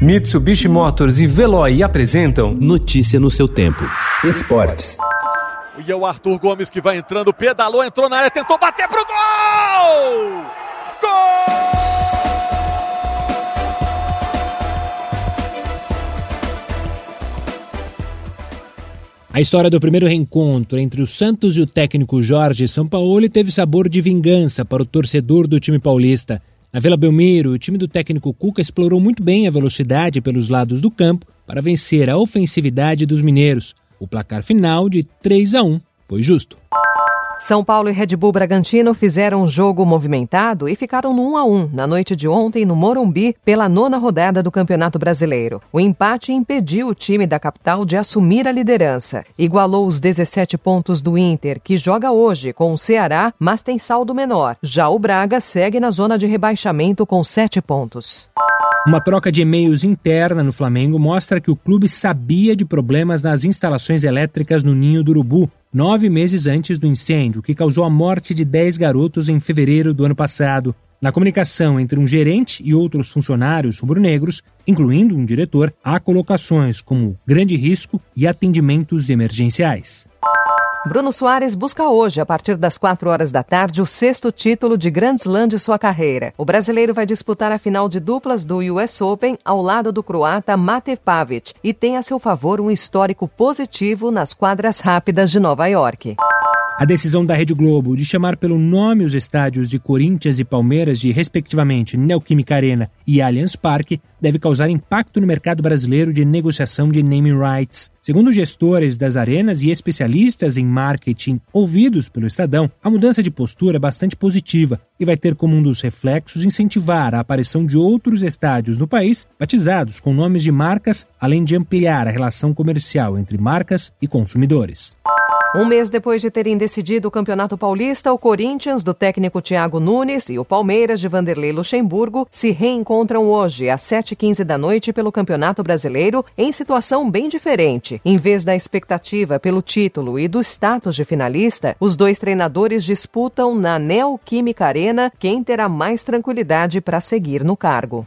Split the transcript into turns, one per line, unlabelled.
Mitsubishi Motors e Veloy apresentam
Notícia no seu tempo. Esportes.
E é o Arthur Gomes que vai entrando, pedalou, entrou na área, tentou bater pro gol! Gol!
A história do primeiro reencontro entre o Santos e o técnico Jorge Sampaoli teve sabor de vingança para o torcedor do time paulista. Na Vila Belmiro, o time do técnico Cuca explorou muito bem a velocidade pelos lados do campo para vencer a ofensividade dos mineiros. O placar final de 3 a 1 foi justo.
São Paulo e Red Bull Bragantino fizeram um jogo movimentado e ficaram no 1 a 1 na noite de ontem no Morumbi pela nona rodada do Campeonato Brasileiro. O empate impediu o time da capital de assumir a liderança. Igualou os 17 pontos do Inter, que joga hoje com o Ceará, mas tem saldo menor. Já o Braga segue na zona de rebaixamento com 7 pontos.
Uma troca de e-mails interna no Flamengo mostra que o clube sabia de problemas nas instalações elétricas no Ninho do Urubu, nove meses antes do incêndio, que causou a morte de dez garotos em fevereiro do ano passado. Na comunicação entre um gerente e outros funcionários rubro-negros, incluindo um diretor, há colocações como grande risco e atendimentos emergenciais.
Bruno Soares busca hoje, a partir das 4 horas da tarde, o sexto título de Grand Slam de sua carreira. O brasileiro vai disputar a final de duplas do US Open ao lado do croata Mate Pavic e tem a seu favor um histórico positivo nas quadras rápidas de Nova York.
A decisão da Rede Globo de chamar pelo nome os estádios de Corinthians e Palmeiras de, respectivamente, Neoquímica Arena e Allianz Parque deve causar impacto no mercado brasileiro de negociação de naming rights. Segundo gestores das arenas e especialistas em marketing ouvidos pelo Estadão, a mudança de postura é bastante positiva e vai ter como um dos reflexos incentivar a aparição de outros estádios no país batizados com nomes de marcas, além de ampliar a relação comercial entre marcas e consumidores.
Um mês depois de terem decidido o Campeonato Paulista, o Corinthians, do técnico Thiago Nunes, e o Palmeiras, de Vanderlei Luxemburgo, se reencontram hoje, às 7h15 da noite, pelo Campeonato Brasileiro, em situação bem diferente. Em vez da expectativa pelo título e do status de finalista, os dois treinadores disputam na Neoquímica Arena quem terá mais tranquilidade para seguir no cargo.